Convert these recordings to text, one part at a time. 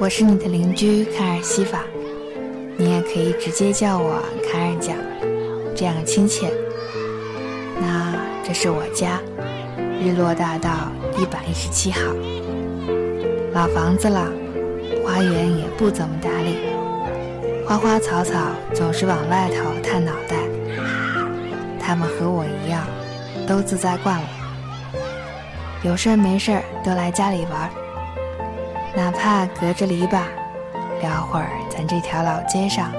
我是你的邻居卡尔西法，你也可以直接叫我卡尔酱，这样亲切。那这是我家，日落大道一百一十七号，老房子了，花园也不怎么打理，花花草草总是往外头探脑袋。他们和我一样，都自在惯了，有事儿没事儿都来家里玩。哪怕隔着篱笆，聊会儿咱这条老街上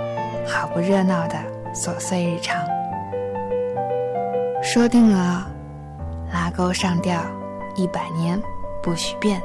好不热闹的琐碎日常。说定了，拉钩上吊，一百年不许变。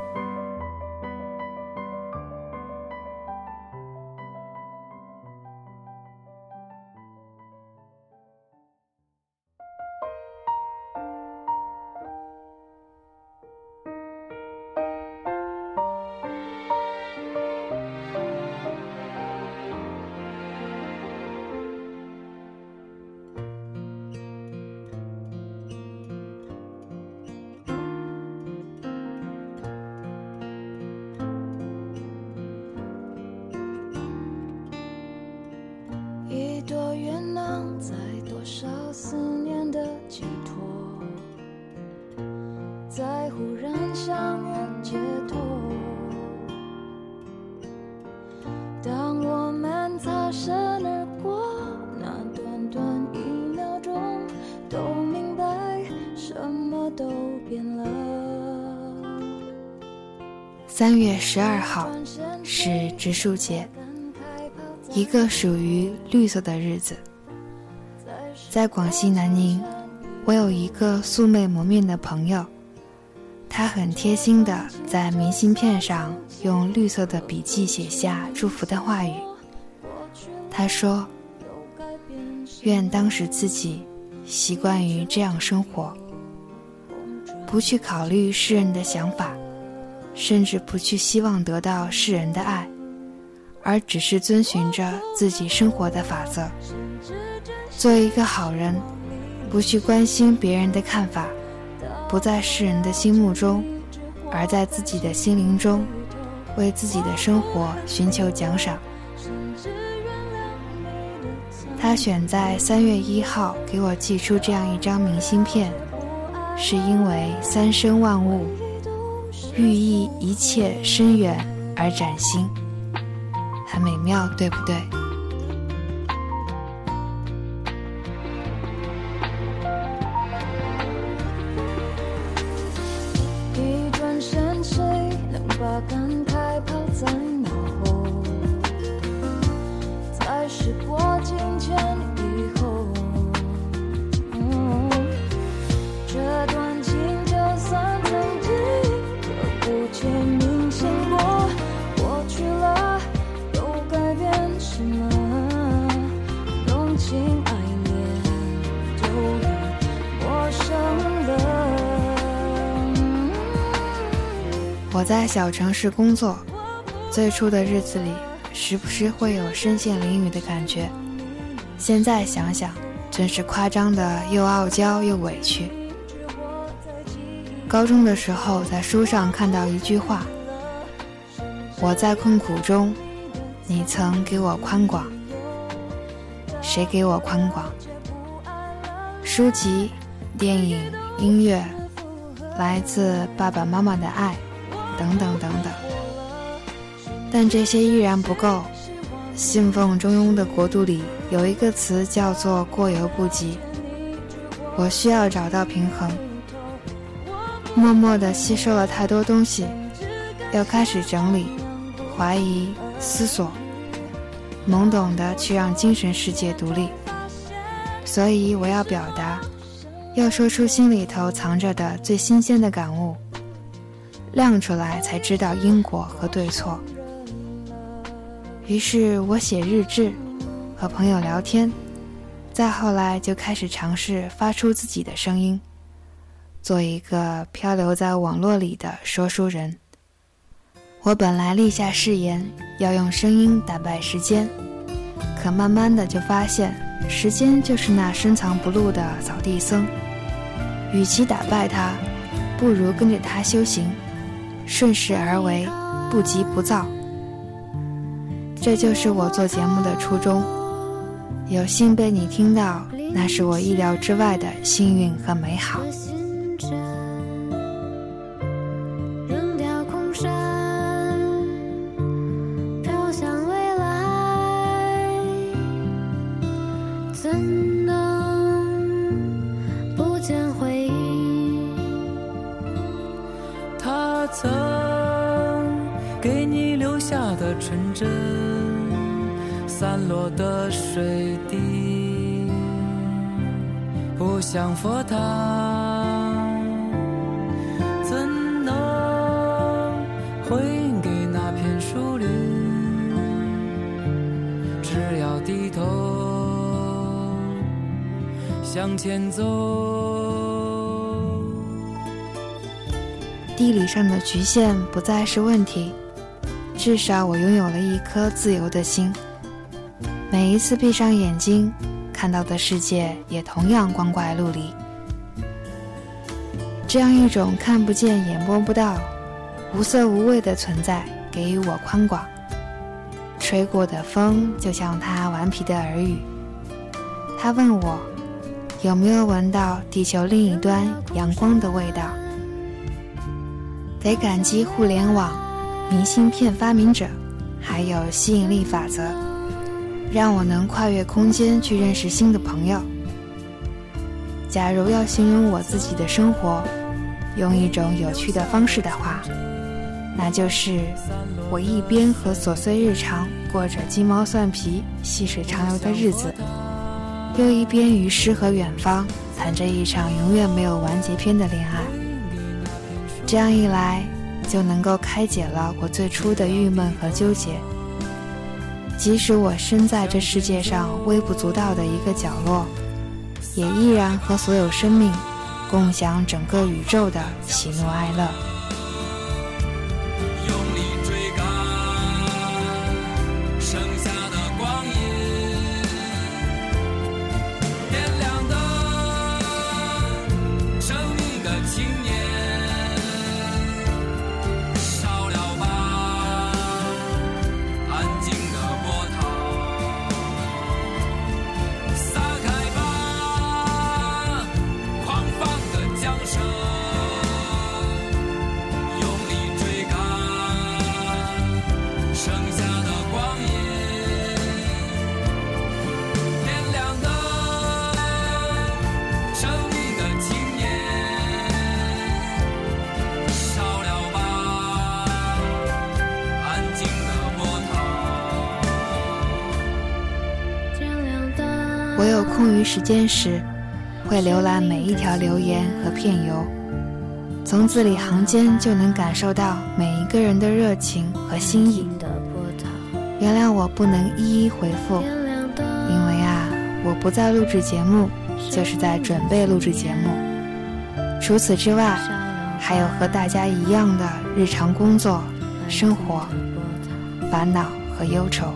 那短短一秒钟都明白什么都变了三月十二号是植树节，一个属于绿色的日子。在广西南宁，我有一个素未谋面的朋友，他很贴心的在明信片上用绿色的笔记写下祝福的话语。他说：“愿当时自己习惯于这样生活，不去考虑世人的想法。”甚至不去希望得到世人的爱，而只是遵循着自己生活的法则，做一个好人，不去关心别人的看法，不在世人的心目中，而在自己的心灵中，为自己的生活寻求奖赏。他选在三月一号给我寄出这样一张明信片，是因为三生万物。寓意一切深远而崭新，很美妙，对不对？我在小城市工作，最初的日子里，时不时会有身陷囹圄的感觉。现在想想，真是夸张的又傲娇又委屈。高中的时候，在书上看到一句话：“我在困苦中，你曾给我宽广。谁给我宽广？书籍、电影、音乐，来自爸爸妈妈的爱，等等等等。但这些依然不够。信奉中庸的国度里，有一个词叫做‘过犹不及’。我需要找到平衡。”默默地吸收了太多东西，要开始整理、怀疑、思索，懵懂的去让精神世界独立。所以我要表达，要说出心里头藏着的最新鲜的感悟，亮出来才知道因果和对错。于是我写日志，和朋友聊天，再后来就开始尝试发出自己的声音。做一个漂流在网络里的说书人。我本来立下誓言要用声音打败时间，可慢慢的就发现，时间就是那深藏不露的扫地僧。与其打败他，不如跟着他修行，顺势而为，不急不躁，这就是我做节目的初衷。有幸被你听到，那是我意料之外的幸运和美好。给你留下的纯真散落的水滴，不像佛塔，怎能回给那片树林？只要低头向前走。地理上的局限不再是问题。至少我拥有了一颗自由的心。每一次闭上眼睛，看到的世界也同样光怪陆离。这样一种看不见也摸不到、无色无味的存在，给予我宽广。吹过的风就像他顽皮的耳语。他问我，有没有闻到地球另一端阳光的味道？得感激互联网。明信片发明者，还有吸引力法则，让我能跨越空间去认识新的朋友。假如要形容我自己的生活，用一种有趣的方式的话，那就是我一边和琐碎日常过着鸡毛蒜皮、细水长流的日子，又一边与诗和远方谈着一场永远没有完结篇的恋爱。这样一来。就能够开解了我最初的郁闷和纠结。即使我身在这世界上微不足道的一个角落，也依然和所有生命共享整个宇宙的喜怒哀乐。时间时，会浏览每一条留言和片邮，从字里行间就能感受到每一个人的热情和心意。原谅我不能一一回复，因为啊，我不在录制节目，就是在准备录制节目。除此之外，还有和大家一样的日常工作、生活、烦恼和忧愁。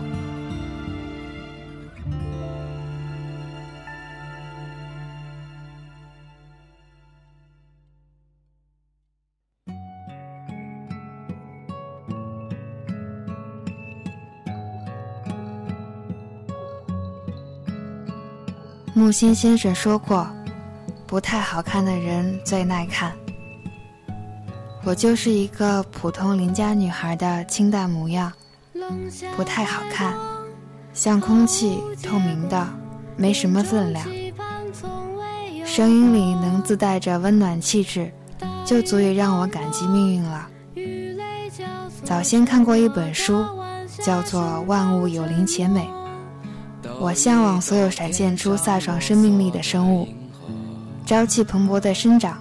木心先生说过：“不太好看的人最耐看。”我就是一个普通邻家女孩的清淡模样，不太好看，像空气，透明的，没什么分量。声音里能自带着温暖气质，就足以让我感激命运了。早先看过一本书，叫做《万物有灵且美》。我向往所有闪现出飒爽生命力的生物，朝气蓬勃的生长，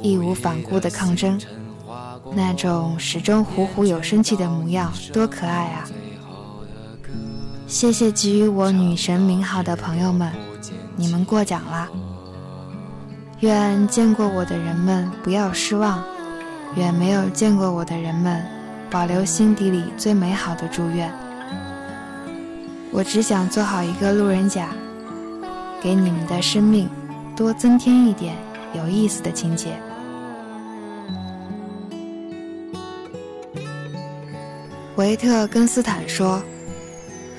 义无反顾的抗争，那种始终虎虎有生气的模样，多可爱啊！谢谢给予我女神名号的朋友们，你们过奖啦！愿见过我的人们不要失望，愿没有见过我的人们保留心底里最美好的祝愿。我只想做好一个路人甲，给你们的生命多增添一点有意思的情节。维特根斯坦说：“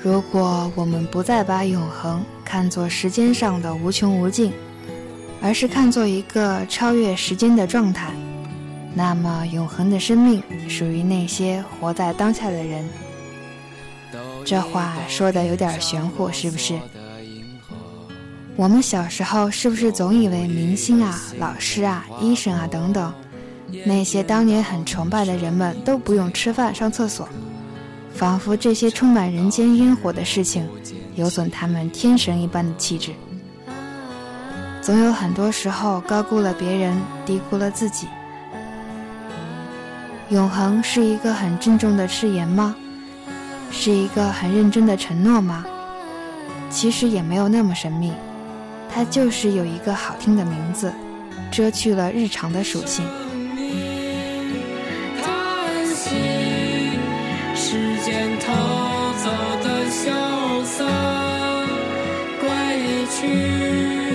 如果我们不再把永恒看作时间上的无穷无尽，而是看作一个超越时间的状态，那么永恒的生命属于那些活在当下的人。这话说的有点玄乎，是不是？我们小时候是不是总以为明星啊、老师啊、医生啊等等，那些当年很崇拜的人们都不用吃饭、上厕所，仿佛这些充满人间烟火的事情有损他们天神一般的气质？总有很多时候高估了别人，低估了自己。永恒是一个很郑重的誓言吗？是一个很认真的承诺吗？其实也没有那么神秘。它就是有一个好听的名字，遮去了日常的属性。去。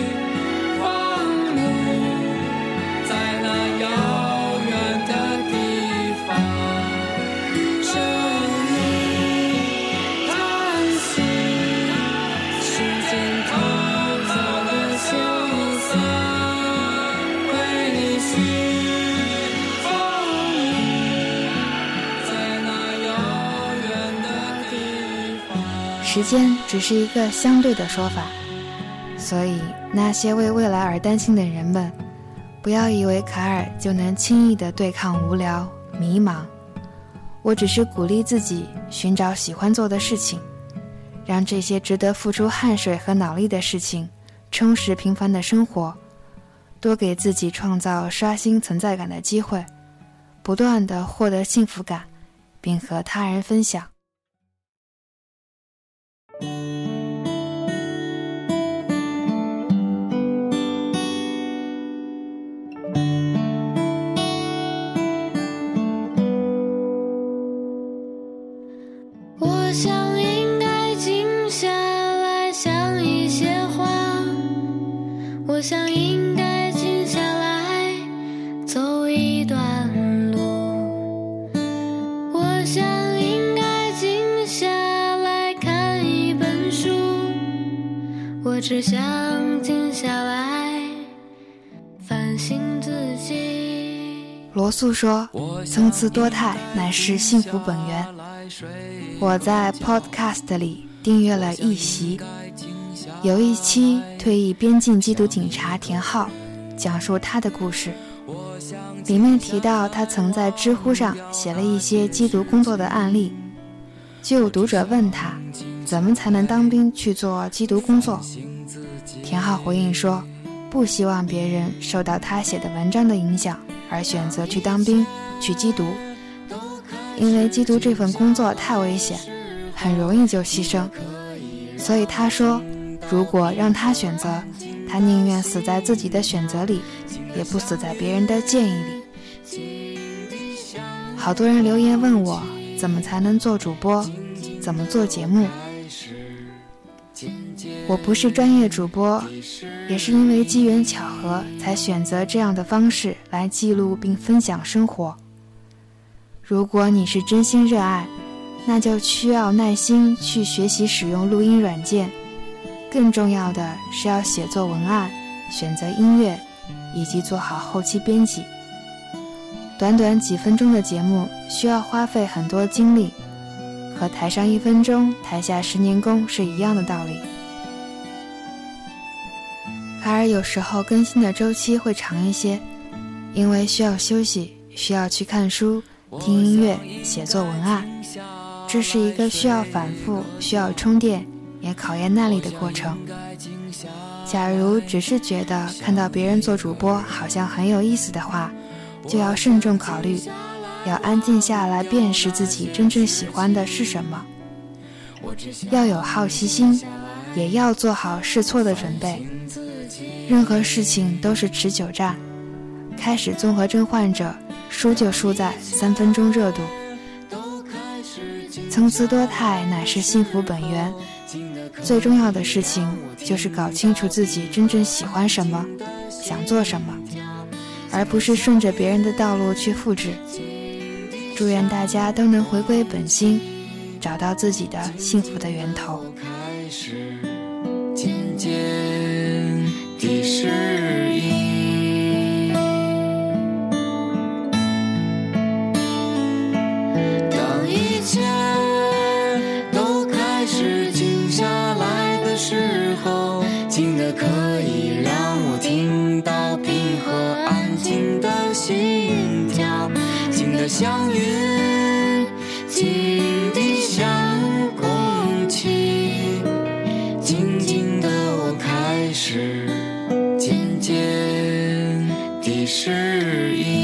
只是一个相对的说法，所以那些为未来而担心的人们，不要以为卡尔就能轻易的对抗无聊、迷茫。我只是鼓励自己寻找喜欢做的事情，让这些值得付出汗水和脑力的事情充实平凡的生活，多给自己创造刷新存在感的机会，不断的获得幸福感，并和他人分享。想应该静下来想一些话，我想应该静下来走一段路，我想应该静下来看一本书，我只想静下来反省自己。罗素说：“层次多态乃是幸福本源。”我在 Podcast 里订阅了一席，有一期退役边境缉毒警察田浩讲述他的故事，里面提到他曾在知乎上写了一些缉毒工作的案例，就有读者问他，怎么才能当兵去做缉毒工作？田浩回应说，不希望别人受到他写的文章的影响而选择去当兵去缉毒。因为缉毒这份工作太危险，很容易就牺牲，所以他说，如果让他选择，他宁愿死在自己的选择里，也不死在别人的建议里。好多人留言问我，怎么才能做主播，怎么做节目？我不是专业主播，也是因为机缘巧合才选择这样的方式来记录并分享生活。如果你是真心热爱，那就需要耐心去学习使用录音软件。更重要的是要写作文案、选择音乐，以及做好后期编辑。短短几分钟的节目需要花费很多精力，和台上一分钟，台下十年功是一样的道理。卡尔有时候更新的周期会长一些，因为需要休息，需要去看书。听音乐、写作文案，这是一个需要反复、需要充电，也考验耐力的过程。假如只是觉得看到别人做主播好像很有意思的话，就要慎重考虑，要安静下来辨识自己真正喜欢的是什么。要有好奇心，也要做好试错的准备。任何事情都是持久战。开始综合症患者。输就输在三分钟热度，层次多态乃是幸福本源。最重要的事情就是搞清楚自己真正喜欢什么，想做什么，而不是顺着别人的道路去复制。祝愿大家都能回归本心，找到自己的幸福的源头。地适应。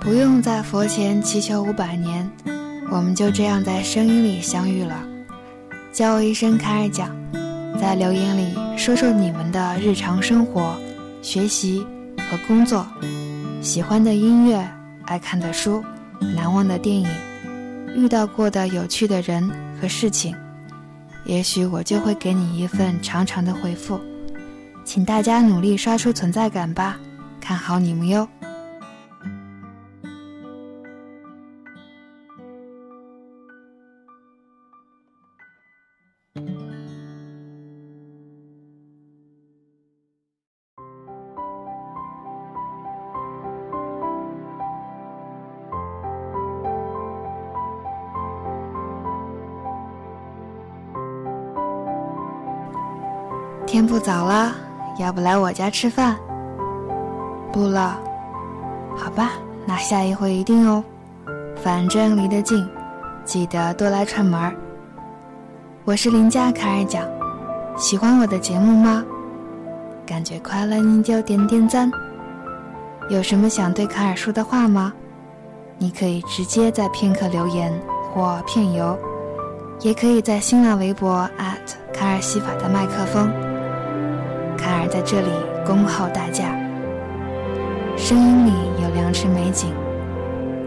不用在佛前祈求五百年，我们就这样在声音里相遇了。叫我一声卡尔讲，在留言里说说你们的日常生活、学习和工作，喜欢的音乐、爱看的书、难忘的电影，遇到过的有趣的人和事情，也许我就会给你一份长长的回复。请大家努力刷出存在感吧，看好你们哟。天不早了，要不来我家吃饭？不了，好吧，那下一回一定哦。反正离得近，记得多来串门儿。我是邻家卡尔讲，喜欢我的节目吗？感觉快乐你就点点赞。有什么想对卡尔说的话吗？你可以直接在片刻留言或片游，也可以在新浪微博卡尔西法的麦克风。凯尔在这里恭候大驾。声音里有良辰美景，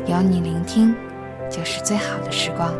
有你聆听，就是最好的时光。